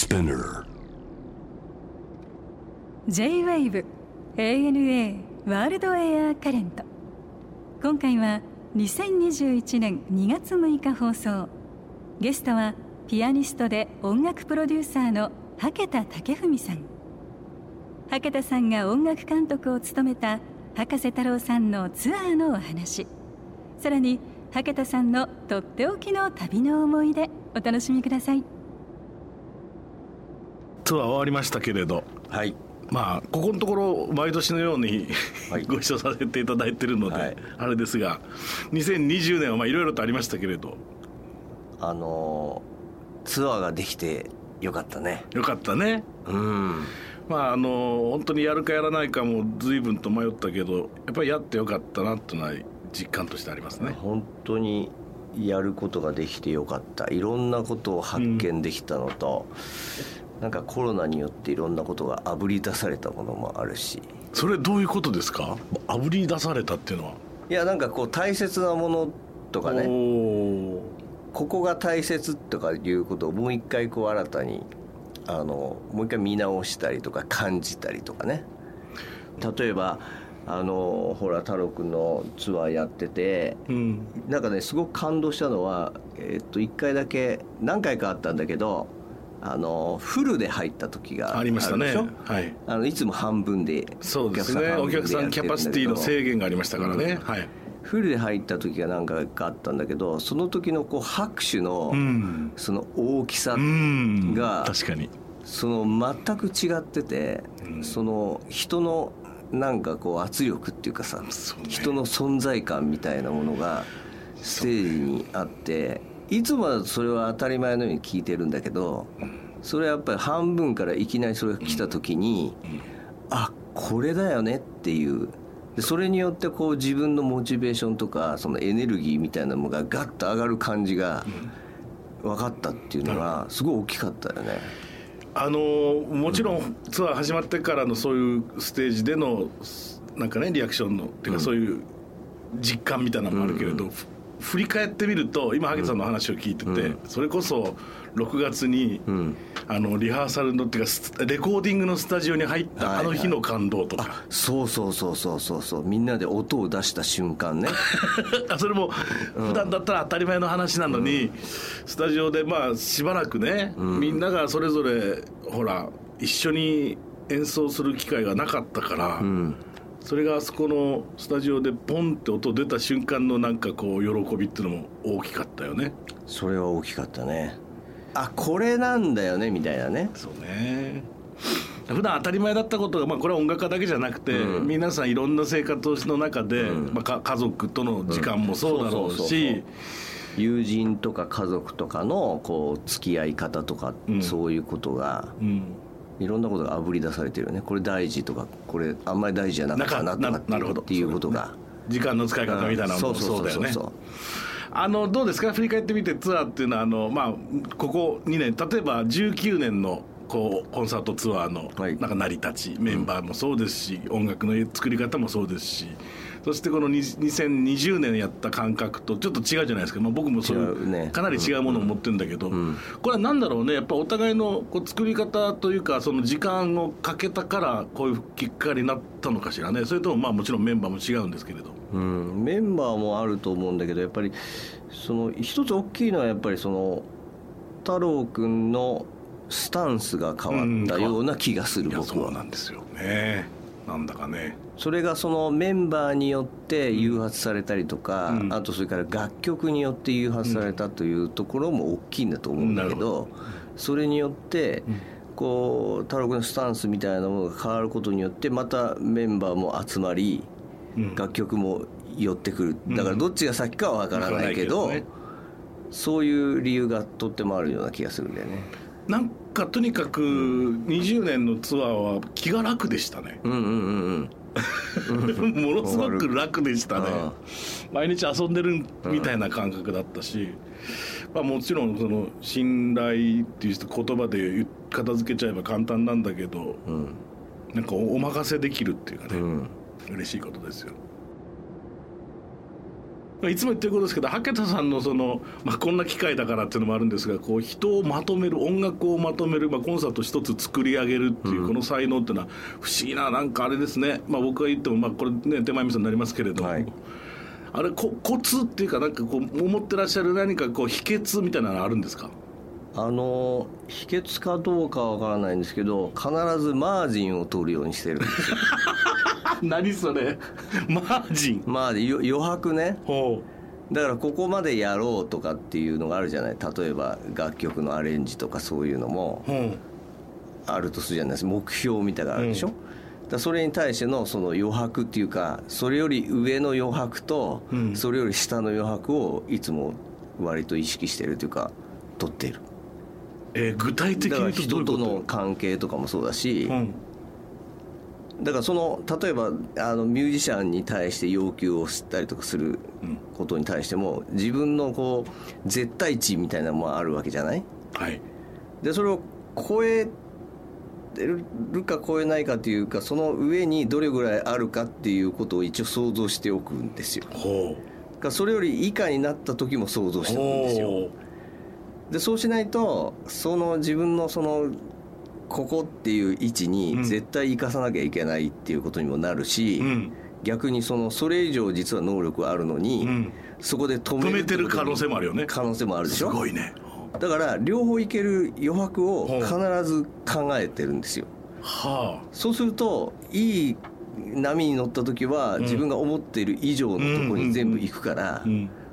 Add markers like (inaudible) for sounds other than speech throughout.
Spinner. J-WAVE ANA ワールドエアカレント今回は2021年2月6日放送。ゲストはピアニストで音楽プロデューサーの羽田武文さん。羽田さんが音楽監督を務めた葉加瀬太郎さんのツアーのお話。さらに羽田さんのとっておきの旅の思い出お楽しみください。ツアー終わりましたけれど。はい。まあここのところ毎年のように、はい。ご一緒させていただいてるので、はい。あれですが2020年はまあいろいろとありましたけれど。あのーツアーができてよかったね。よかったね。うん。まああの本当にやるかやらないかも随分と迷ったけどやっぱりやってよかったなっていうのは実感としてありますね。本当にやることができてよかった。いろんなことを発見できたのと、なんかコロナによっていろんなことがあぶり出されたものもあるし。それどういうことですか？あぶり出されたっていうのは？いやなんかこう大切なものとかね。おここが大切とかいうことをもう一回こう新たにあのもう一回見直したりとか感じたりとかね。例えばあのほら太郎くんのツアーやっててーうん。なんかねすごく感動したのは、えっと1回だけ何回かあったんだけどあのフルで入った時がありましたね。はい。あのいつも半分でそうですね。お客さんキャパシティの制限がありましたからね、はい。フルで入った時が何回かあったんだけどその時のこう拍手のうん。その大きさうん。が確かに。その全く違ってて、うん。その人のなんかこう圧力っていうかさ、ね。人の存在感みたいなものがステージにあっていつもはそれは当たり前のように聞いてるんだけどそれはやっぱり半分からいきなりそれが来た時に、あこれだよねっていう。でそれによってこう自分のモチベーションとかそのエネルギーみたいなものがガッと上がる感じが分かったっていうのがすごい大きかったよね。あのもちろんツアー始まってからのそういうステージでのなんかねリアクションのっていうかそういう実感みたいなのもあるけれど、ふ振り返ってみると今萩さんの話を聞いてて、それこそ6月に、ん。あのリハーサルのっていうかスレコーディングのスタジオに入ったあの日の感動とか、そうそうそうそうそうそう。みんなで音を出した瞬間ね。(laughs) あそれも普段だったら当たり前の話なのに、スタジオでまあしばらくね、みんながそれぞれほら一緒に演奏する機会がなかったから、それがあそこのスタジオでポンって音出た瞬間のなんかこう喜びっていうのも大きかったよね。それは大きかったね。あこれなんだよねみたいなね。そうね。普段当たり前だったことが、まあ、これは音楽家だけじゃなくて、皆さんいろんな生活の中で、まあ、か家族との時間もそうだろうし友人とか家族とかのこう付き合い方とか、うん。そういうことがうんいろんなことがあぶり出されてるよね。これ大事とかこれあんまり大事じゃなかったなとかっていうことが。時間の使い方みたいなのもそうだよね。あのどうですか？振り返ってみてツアーっていうのはあの、まあ、ここ2年例えば19年のこうコンサートツアーのはい。なんか成り立ち、メンバーもそうですし音楽の作り方もそうですしそしてこのに2020年やった感覚とちょっと違うじゃないですか、まあ、僕もそうかなり違うものを持ってるんだけど、これは何だろうね。やっぱお互いのこう作り方というかその時間をかけたからこういうきっかけになったのかしらね。それともまあもちろんメンバーも違うんですけれど。うん、メンバーもあると思うんだけどやっぱりその一つ大きいのはやっぱりその太郎くんのスタンスが変わったような気がするいや僕はそうなんですよねなんだかね。それがそのメンバーによって誘発されたりとか、うん。あとそれから楽曲によって誘発されたというところも大きいんだと思うんだけなるど。それによってこう太郎くんのスタンスみたいなものが変わることによってまたメンバーも集まりうん。楽曲も寄ってくる。だからどっちが先かは分からないけど、そういう理由がとってもあるような気がするんだよねなんかとにかく20年のツアーは気が楽でしたね。うんうんうんうん。(laughs) ものすごく楽でしたね。あ毎日遊んでるみたいな感覚だったし、まあ、もちろんその信頼っていう言葉で片付けちゃえば簡単なんだけどうん。なんかお任せできるっていうかね、うん。嬉しいことですよ。まあいつも言ってることですけど竹田さんのその、まあ、こんな機会だからっていうのもあるんですがこう人をまとめる音楽をまとめる、まあ、コンサート一つ作り上げるっていうこの才能っていうのは不思議ななんかあれですね、まあ、僕が言っても、まあ、これね手前味噌になりますけれども、はい。あれこコツっていうかなんかこう思ってらっしゃる何かこう秘訣みたいなのあるんですか？あの秘訣かどうかはわからないんですけど必ずマージンを取るようにしてるんですよ。(laughs) 何それ？マージン？マージン。よ余白ね。ほだからここまでやろうとかっていうのがあるじゃない？例えば楽曲のアレンジとかそういうのも。あるとするじゃないですか。目標みたいなのがあるでしょ、だからそれに対してのその余白っていうかそれより上の余白とうん。それより下の余白をいつも割と意識してるというか取っているえー具体的に言うとどういうこと？人の関係とかもそうだし、うん。だからその例えばあのミュージシャンに対して要求をしたりとかすることに対しても自分のこう絶対値みたいなのもあるわけじゃない？はい。でそれを超えるか超えないかっていうかその上にどれぐらいあるかっていうことを一応想像しておくんですよ。だほからそれより以下になった時も想像うしておくんですよ。ほでそうしないとその自分のそのここっていう位置うん。に絶対生かさなきゃいけないっていうことにもなるし、ううん。逆にそのそれ以上実は能力はあるのに、うん。そこで止めてる可能性もあるよね。可能性もあるですしょ？ごいね。だから両方いける余白を必ず考えてるんですよ。はそうするといい波に乗った時はん。自分が思っている以上のところに全部行くから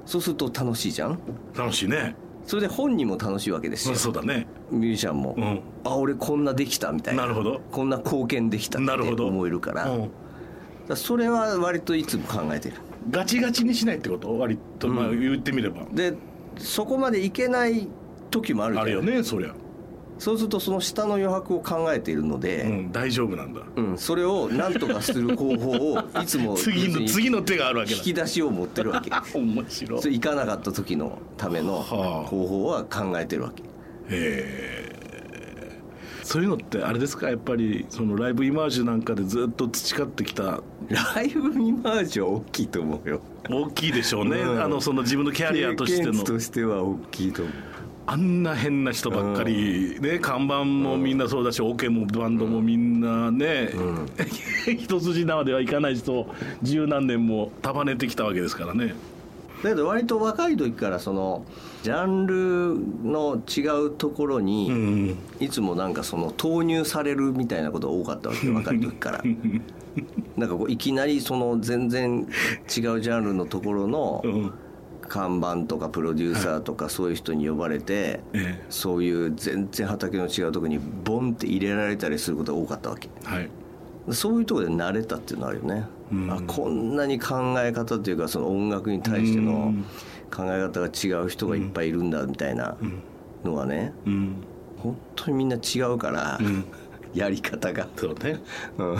そうすると楽しいじゃん？楽しいねそれで本人も楽しいわけですそよそうだね。ミュージシャンも、うん。あ俺こんなできたみたいな。なるほど。こんな貢献できたってなるほど。思えるから。うん。らそれは割といつも考えてる。ガチガチにしないってこと？割と、まあ、うん。言ってみれば、でそこまでいけない時もあるじゃん。あるよねそりゃ、そうするとその下の余白を考えているのうで、ん、大丈夫なんだ。うんそれを何とかする方法を (laughs) いつも次の次の手があるわけだ。引き出しを持ってるわけ。(laughs) 面白い。それ行かなかった時のためのはあ。方法は考えてるわけ。へえ。そういうのってあれですか？やっぱりそのライブイマージュなんかでずっと培ってきた。ライブイマージュは大きいと思うよ。大きいでしょうね、うん。あのその自分のキャリアとしての。経験値としては大きいと思うあんな変な人ばっかり、ね看板もみんなそうだし、オ、ケもバンドもみんなね、(laughs) 一筋縄ではいかない人を十何年も束ねてきたわけですからね。だけど割と若い時からそのジャンルの違うところうにん。いつもなんかその投入されるみたいなことが多かったわけよ (laughs) 若い時から。なんかこういきなりその全然違うジャンルのところのうん看板とかプロデューサーとかそういう人に呼ばれてえそういう全然畑の違うところにボンって入れられたりすることが多かったわけ。えはい。そういうところで慣れたっていうのはあるよね、うん。あこんなに考え方というかその音楽に対しての考え方が違う人がいっぱいいるんだみたいなのはねうん。本当にみんな違うから、んやり方が、そうね。うん。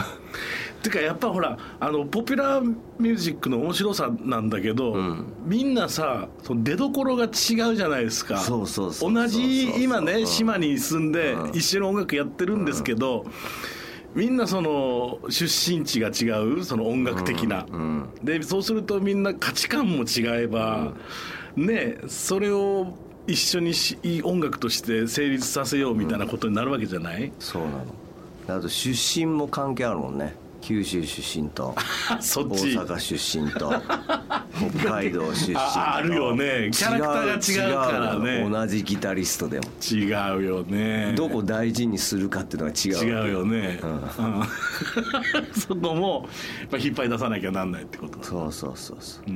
てかやっぱほらあのポピュラーミュージックの面白さなんだけど、ん。みんなさその出どころが違うじゃないですか。そうそうそう同じ今ねうん。島に住んでうん。一緒に音楽やってるんですけど、みんなその出身地が違うその音楽的な、うん。でそうするとみんな価値観も違えば、ねそれを一緒にしいい音楽として成立させようみたいなことになるわけじゃない、そうなの。あと出身も関係あるもんね。九州出身と。大 (laughs) そっち。阪出身と。(laughs) 北海道出身と。ああるよね。キャラクターが違うからね。同じギタリストでも。違うよね。どこ大事にするかっていうのが違う違うよね、うん。うん。(laughs) そこもやっぱ引っ張り出さなきゃなんないってこと。そうそうそうそう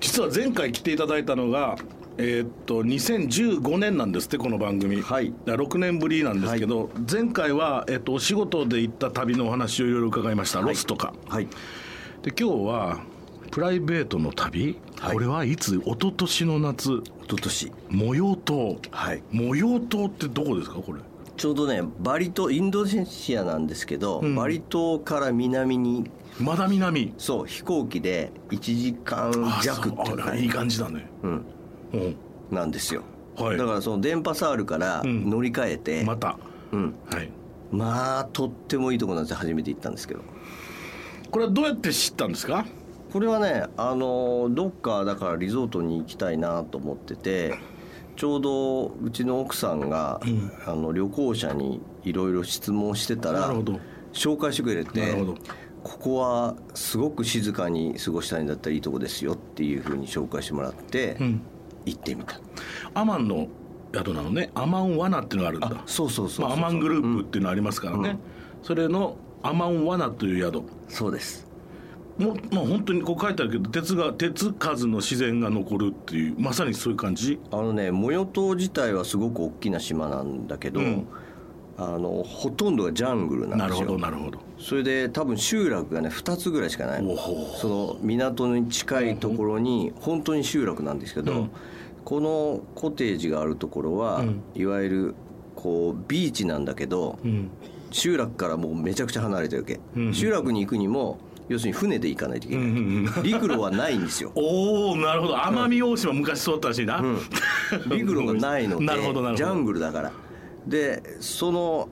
実は前回来ていただいたのがえーっと2015年なんですってこの番組。はい。だから6年ぶりなんですけど、前回は、えっとお仕事で行った旅のお話をいろいろ伺いました、ロスとか。はい。で今日はプライベートの旅、はい。これはいつ？一昨年の夏。一昨年。模様島。はい。模様島ってどこですか？これ。ちょうどねバリ島インドネシアなんですけど、ん。バリ島から南にまだ南？そう飛行機で1時間あ弱っていうかいい感じだね。うん、うん。なんですよ、はい。だからその電波サールからん。乗り換えて、また。うん、はい。まあとってもいいとこなんですよ。初めて行ったんですけど。これはどうやって知ったんですか？これはねあのどっかだからリゾートに行きたいなと思っててちょうどうちの奥さんが、あの旅行者にいろいろ質問してたらなるほど。紹介してくれてなるほどここはすごく静かに過ごしたいんだったらいいとこですよっていうふうに紹介してもらって、うん。行ってみた。アマンの宿なのね。アマン罠っていうのがあるんだ。そうそうそうそうまあ、アマングループっていうのありますからね、それのアマン罠という宿。そうです。もうまあ本当にこう書いてあるけど鉄が鉄数の自然が残るっていうまさにそういう感じ？あのねモヨ島自体はすごく大きな島なんだけど、うんあのほとんどがジャングルなんなるほですよどなるほど。それで多分集落がね2つぐらいしかないその港に近いところに本当に集落なんですけど、うん。このコテージがあるところは、うん。いわゆるこうビーチなんだけどうん。集落からもうめちゃくちゃ離れてるわけ、うん集落に行くにも要するに船で行かないといけない、うんうんうん陸路はないんですよ。(laughs) おおなるほど。奄美大島昔そうだったらしいな、陸路がないので (laughs) なるほどなるほど。ジャングルだからでその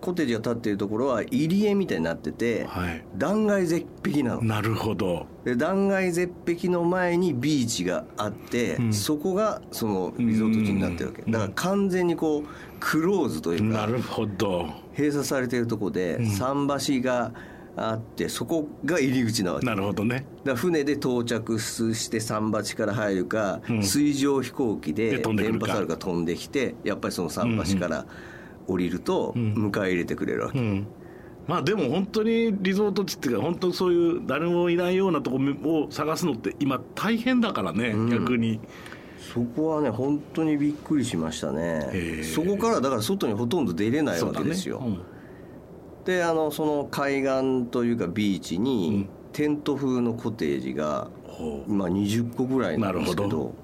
コテージが建っているところは入り江みたいになってて、はい。断崖絶壁なの。なるほど。で断崖絶壁の前にビーチがあって、ん。そこがそのリゾート地になってるわけ。うん。だから完全にこうクローズというかなるほど。閉鎖されているところで桟橋があってそこが入り口なわけ。なるほどね。ら船で到着して桟橋から入るか、うん。水上飛行機で電波サルが飛んできてやっぱりその桟橋から降りると迎え入れてくれるわけ、うん。まあでも本当にリゾート地っていうか本当そういう誰もいないようなとこを探すのって今大変だからね、逆に。そこはね本当にびっくりしましたね。そこからだから外にほとんど出れないわけですよ、うんであのその海岸というかビーチに、テント風のコテージが、ほう。まあ、20個ぐらいなんですけなるほ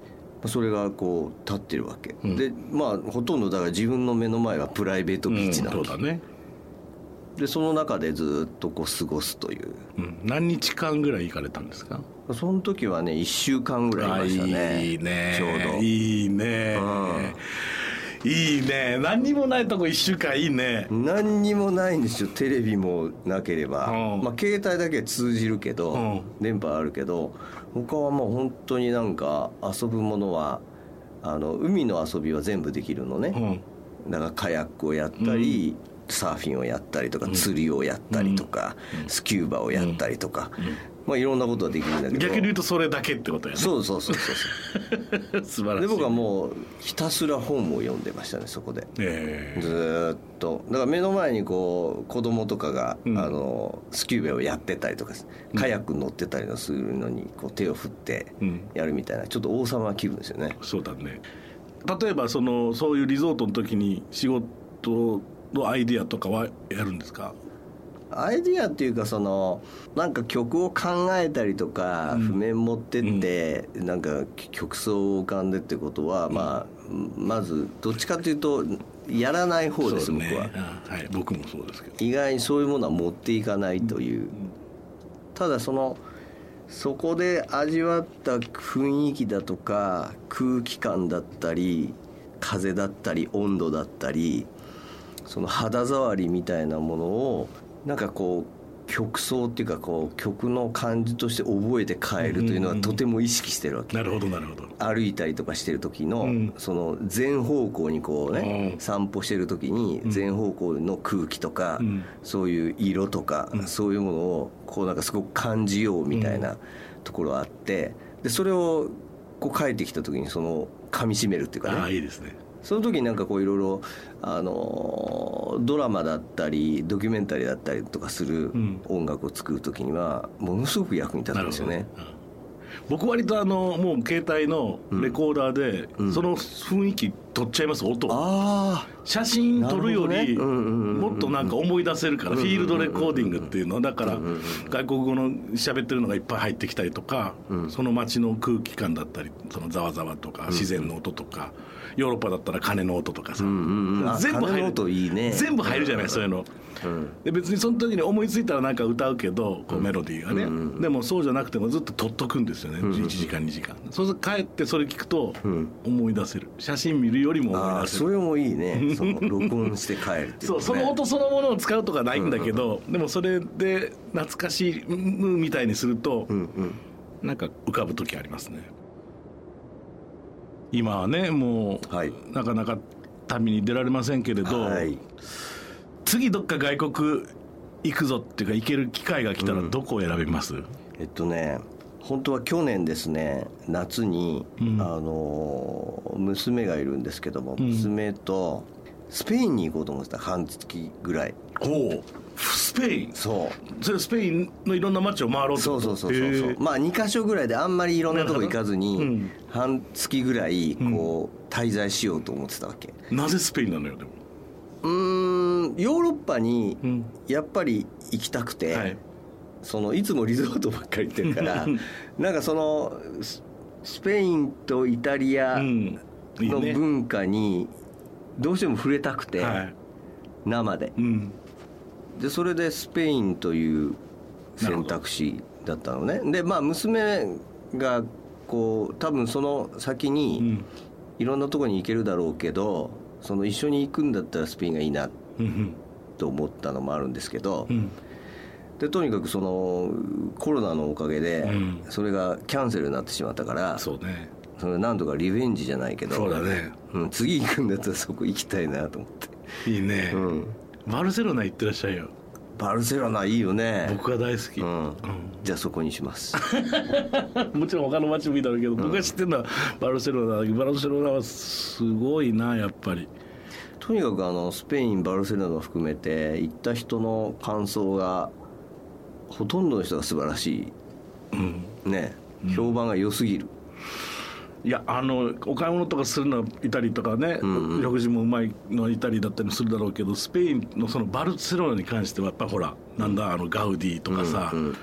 ど。それがこう立ってるわけ、うん。でまあほとんどだから自分の目の前はプライベートビーチなの、うんそうだね、でその中でずっとこう過ごすという。うん、何日間ぐらい行かれたんですか？その時はね1週間ぐらいいましたね。あいいね。ちょうど。いいね、いいね。何にもないとこ1週間いいね。何にもないんですよ。テレビもなければ、うん。まあ、携帯だけは通じるけど、うん。電波あるけど他はもう本当になんか遊ぶものはあの海の遊びは全部できるのうね、んだからカヤックをやったり、サーフィンをやったりとか釣りをやったりとか、スキューバをやったりとか、まあ、いろんなことはできるんだけど。逆に言うとそれだけってことやね。そうそうそうそう (laughs) 素晴らしい。で僕はもうひたすら本を読んでましたねそこで。えずーっと。だから目の前にこう子供とかが、うん。あのスキューバをやってたりとかカヤックに乗ってたりするのにこう手を振ってうん。やるみたいなちょっと王様気分ですよね。ーそうだね。例えばそのそういうリゾートの時に仕事のアイディアとかはやるんですか？アイディアっていうかそのなんか曲を考えたりとか、譜面持ってって、なんか曲奏を浮かんでってことは、まあまずどっちかというとやらない方です、僕は。あはい。僕もそうですけど。意外にそういうものは持っていかないという、ただそのそこで味わった雰囲気だとか空気感だったり風だったり温度だったりその肌触りみたいなものをなんかこう曲奏っていうかこう曲の感じとして覚えて帰るというのはとても意識してるわけ。なるほどなるほど。歩いたりとかしてる時の、うん。その全方向にこうね、うん。散歩してる時に全方向の空気とか、うん。そういう色とか、そういうものをこうなんかすごく感じようみたいなところがあってでそれをこう帰ってきた時にその噛みしめるっていうかああねいいですねその時になんかこういろいろあのドラマだったりドキュメンタリーだったりとかするん。音楽を作る時にはものすごく役に立つんですよね。うん。僕割とあのもう携帯のレコーダーで、その雰囲気撮っちゃいます音。写真撮るよりもっとなんか思い出せるからフィールドレコーディングっていうの。だから外国語の喋ってるのがいっぱい入ってきたりとかその街の空気感だったりそのざわざわとか自然の音とかヨーロッパだったら鐘の音とかさ。んうんうん。あ全部入る。いいね。全部入るじゃないそういうの。で別にその時に思いついたらなんか歌うけどこうメロディーがね。でもそうじゃなくてもずっと撮っとくんですよね。1時間2時間。そうすると帰ってそれ聞くと思い出せる。写真見るよりも思い出せる。それもいいね。(laughs) その録音して帰るっていうそうその音そのものを使うとかないんだけど、でもそれで懐かしいみたいにすると、なんか浮かぶ時ありますね今はねもう、はい。なかなか旅に出られませんけれど、はい。次どっか外国行くぞっていうか行ける機会が来たらどこを選びます、えっとね本当は去年ですね夏に、うん。あの娘がいるんですけども、ん。娘とスペインに行こうと思ってた半月ぐらい。おおスペイン。そう。それスペインのいろんな街を回ろうと？そうそうそうそうそう、まあ2か所ぐらいであんまりいろんなとこ行かずに、半月ぐらいこう滞在しようと思ってたわけ。なぜスペインなのよでも？うーんヨーロッパにうん。やっぱり行きたくて、はい。そのいつもリゾートばっかり行ってるから (laughs) なんかそのススペインとイタリアの文化にどうしても触れたくて、はい。生で。うんでそれでスペインという選択肢だったのね。でまあ娘がこう多分その先うにん。いろんなとこに行けるだろうけどその一緒に行くんだったらスペインがいいなうんと思ったのもあるんですけど、うん。でとにかくそのコロナのおかげでうん。それがキャンセルになってしまったから、そうね。それなんとかリベンジじゃないけどそうだね。うん、次行くんだったらそこ行きたいなと思って、いいね、うん、バルセロナ行ってらっしゃいよ。バルセロナいいよね。僕が大好き、うん、じゃあそこにします。(laughs) もちろん他の街もいいだろうけど、僕が知ってるのはバルセロナだけどバルセロナはすごいなやっぱり。とにかくあのスペインバルセロナを含めて行った人の感想がほとんどの人が素晴らしうん。いね。評判が良すぎる、いやあのお買い物とかするのはいたりとかね、うんうん。食事もうまいのはいたりだったりするだろうけどスペインのそのバルセロナに関してはやっぱほらなんだあのガウディとかさ、うんうん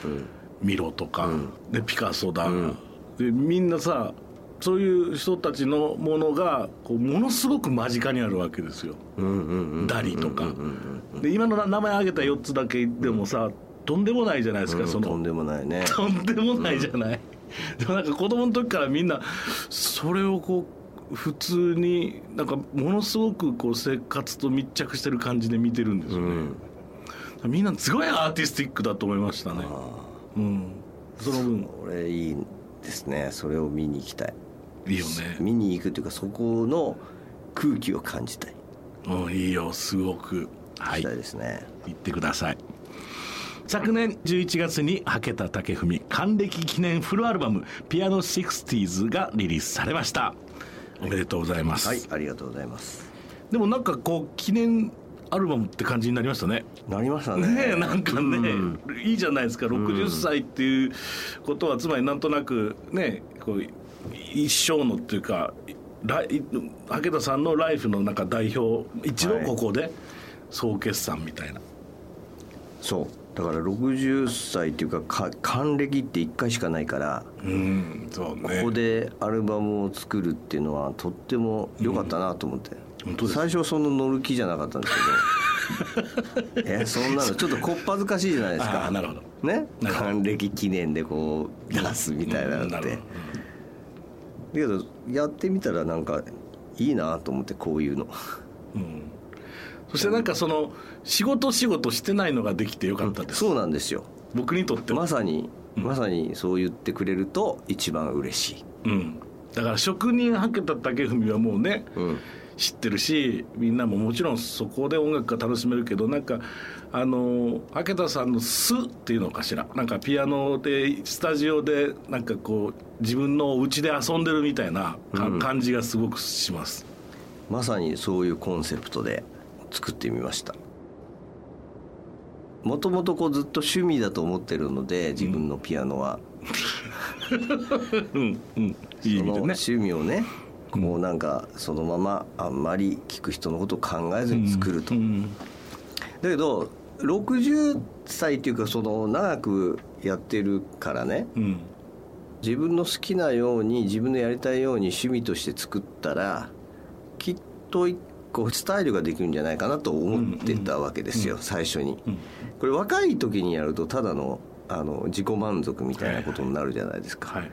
ミロとか、でピカソだ、ん。でみんなさそういう人たちのものがこうものすごく間近にあるわけですよ、うんうんうんダリとか、うんうんで今の名前挙げた4つだけでもさ、とんでもないじゃないですか、うんその。とんでもないね。とんでもないじゃない、(laughs) でもなんか子供の時からみんなそれをこう普通になんかものすごくこう生活と密着してる感じで見てるんですよね、うん。みんなすごいアーティスティックだと思いましたね。うん。その分。これいいですね。それを見に行きたい。いいよね。見に行くというかそこの空気を感じたい。うんいいよ。すごく。はい。したいですね、行ってください昨年11月に武田武文還暦記念フルアルバム「ピアノ 60s」がリリースされました。おめでとうございます、はいありがとうございます。でもなんかこう記念アルバムって感じになりましたね。なりましたね。ねえなんかね、うん。いいじゃないですか。60歳っていうことはつまりなんとなくねこう一生のっていうか武田さんのライフのなんか代表一度ここで総決算みたいな、そうだから60歳っていうかか還暦って1回しかないからうんそうね。ここでアルバムを作るっていうのはとっても良かったなと思って、本当です最初その乗る気じゃなかったんですけど。(laughs) えそんなのちょっとこっぱずかしいじゃないですか。なるほど。ね？還暦記念でこう出すみたいなのって、うんだけどやってみたらなんかいいなと思ってこういうの。うんそしてなんかその仕事仕事してないのができてよかったです、そうなんですよ。僕にとっては。まさにまさにそう言ってくれると一番嬉しい、うん、だから職人武田武文はもうね、うん、知ってるしみんなももちろんそこで音楽が楽しめるけどなんかあの武田さんの「素」っていうのかしら。なんかピアノでスタジオでなんかこう自分の家で遊んでるみたいなかうん。感じがすごくします、まさにそういうコンセプトで作ってみました。もともとこうずっと趣味だと思ってるので自分のピアノは、うんうん。いい意味でね。その趣味をねこうなんかそのままあんまり聴く人のことを考えずに作ると、うんだけど60歳っていうかその長くやってるからねうん。自分の好きなように自分のやりたいように趣味として作ったらきっと一個スタイルができるんじゃないかなと思ってたわけですよ、最初に、うん。これ若い時にやるとただのあの自己満足みたいなことになるじゃないですか、はい。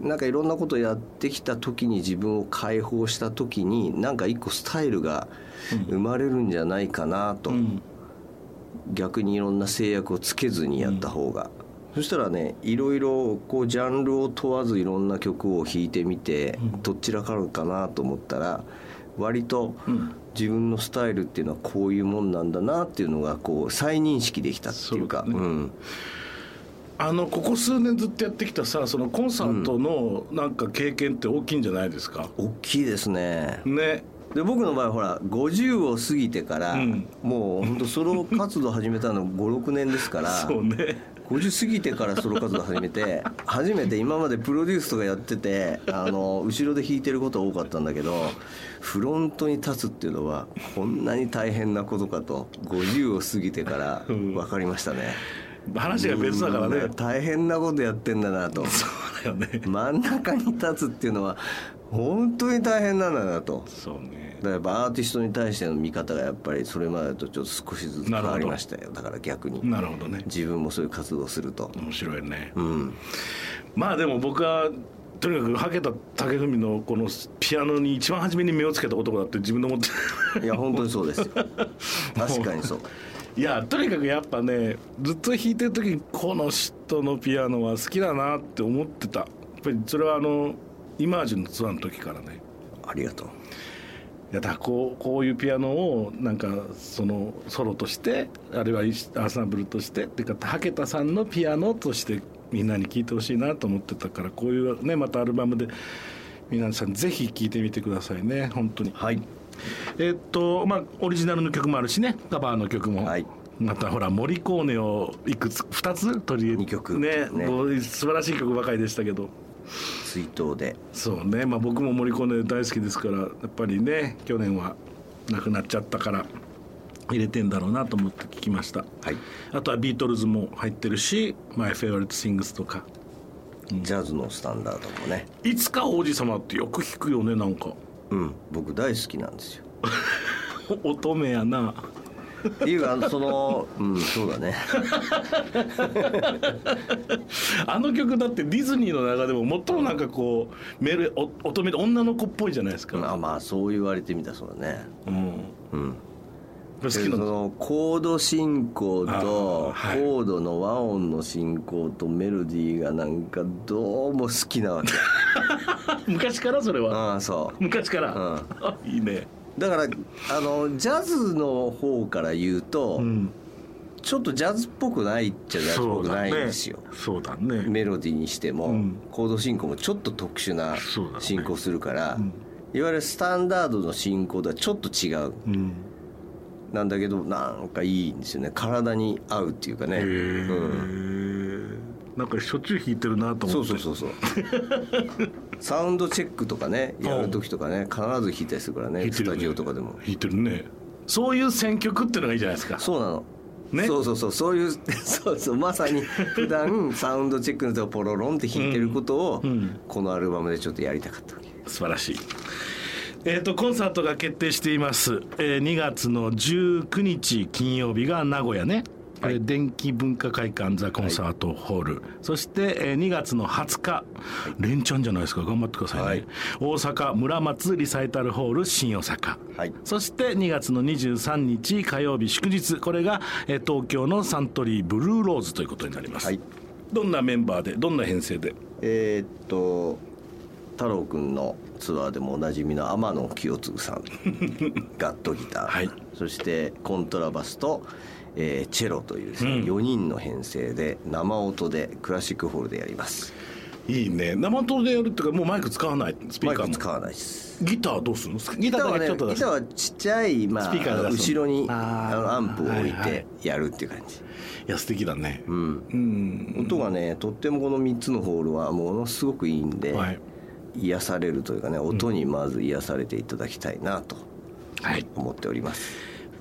なんかいろんなことやってきた時に自分を解放した時になんか一個スタイルが生まれるんじゃないかなと、うん。逆にいろんな制約をつけずにやった方が、そしたらねいろいろこうジャンルを問わずいろんな曲を弾いてみて、どちらかるかなと思ったら割と自分のスタイルっていうのはこういうもんなんだなっていうのがこう再認識できたっていうか。あのここ数年ずっとやってきたさそのコンサートのなんか経験って大きいんじゃないですか、大きいですね。ね。で僕の場合ほら50を過ぎてから、うん。もう本当ソロ活動始めたの56年ですから。(laughs) そうね50過ぎてからソロ活動始めて初めて今までプロデュースとかやっててあの後ろで弾いてることは多かったんだけどフロントに立つっていうのはこんなに大変なことかと50を過ぎてから分かりましたね。話が別だからね。うん大変なことやってんだなと。そうだよね。真ん中に立つっていうのは本当に大変なんだなと。そうね。だからやっぱアーティストに対しての見方がやっぱりそれまでとちょっと少しずつ変わりましたよ。だから逆に。なるほどね。自分もそういう活動をすると。面白いね。うん。まあでも僕はとにかくはけた武文のこのピアノに一番初めに目をつけた男だって自分で思っていや本当にそうですよ。(laughs) 確かにそう。いやとにかくやっぱねずっと弾いてる時にこの人のピアノは好きだなって思ってた。やっぱりそれはあのイマージュのツアーの時からね。ありがとう。いやだこうこういうピアノをなんかそのソロとしてあるいはアンサンブルとしてっていうか武田さんのピアノとしてみんなに聴いてほしいなと思ってたからこういうねまたアルバムで皆さんぜひ聴いてみてくださいね本当に。はい。えっとまあオリジナルの曲もあるしねカバーの曲も、はい。またほらモリコーネをいくつ2つ取り入れ二曲ね素晴らしい曲ばかりでしたけど追悼で。そうね、まあ、僕もモリコーネ大好きですからやっぱりね去年は亡くなっちゃったから入れてんだろうなと思って聞きました。はい。あとはビートルズも入ってるし「マイ・フェイバリット・シングス」とかジャズのスタンダードもね「いつか王子様」ってよく聞くよねなんか。うん。僕大好きなんですよ。(laughs) 乙女やなっていうかそのうんそうだね。(laughs) あの曲だってディズニーの中でも最もなんかこうメールお乙女で女の子っぽいじゃないですか、まあまあそう言われてみたらそうだね。うん、うん。好きなの？コード進行とコードの和音の進行とメロディーがなんかどうも好きなわけ。(laughs) 昔からそれは？ああそ昔から、うん。あ (laughs) いいね。うだからあのジャズの方から言うと、うん。ちょっとジャズっぽくないっちゃジャズっぽくないんですよ、そうだね。メロディーにしても、うん。コード進行もちょっと特殊な進行するから、ん。いわゆるスタンダードの進行とはちょっと違う。うん。なんだけどなんかいいんですよね。体に合うっていうかね、うんなんかしょっちゅう弾いてるなと思って。そうそうそうそう。(laughs) サウンドチェックとかねやる時とかね必ず弾いたりするからねね。スタジオとかでも。弾いてるね。そういう選曲っていうのがいいじゃないですか。そうなの。ね。そうそうそう。そういう (laughs) そうそう。まさに普段サウンドチェックのとこポロロンって弾いてることを、うん。うん。このアルバムでちょっとやりたかった素晴らしい。えー、とコンサートが決定しています、えー2月の19日金曜日が名古屋ね、はい。えー電気文化会館ザ・コンサートホール、そして、えー2月の20日、連チャンじゃないですか。頑張ってくださいね、はい。大阪村松リサイタルホール新大阪、はい。そして2月の23日火曜日祝日。これが、えー東京のサントリーブルーローズということになります、はい。どんなメンバーでどんな編成で？えーっと太郎くんのツアーでもおなじみの天野清次さん。(laughs) ガットギター、はい。そしてコントラバスと、えーチェロというですね、うん。4人の編成で生音でクラシックホールでやります。いいね。生音でやるっていうかもうマイク使わない？スピマーカーも？使わないです。ギターはどうするの？ギギターはねギターはちっちゃい、まあ、スピーカー後ろにあのアンプを置いはいはい。てやるっていう感じ、いや素敵だね。うん。うん。音がねとってもこの3つのホールはものすごくいいんで、はい。癒されるというかね音にまず癒されていただきたいなとはい。思っております、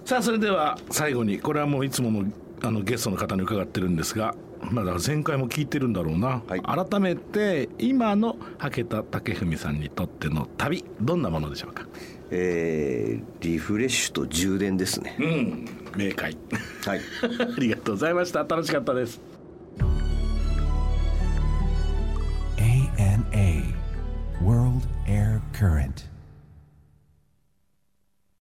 さあそれでは最後にこれはもういつものあのゲストの方に伺ってるんですが、ま、だ前回も聞いてるんだろうな、はい、改めて今の羽田武文さんにとっての旅どんなものでしょうか？えー、リフレッシュと充電ですね。うん。明快。はい。(laughs) ありがとうございました。楽しかったです。ANA World Air Current.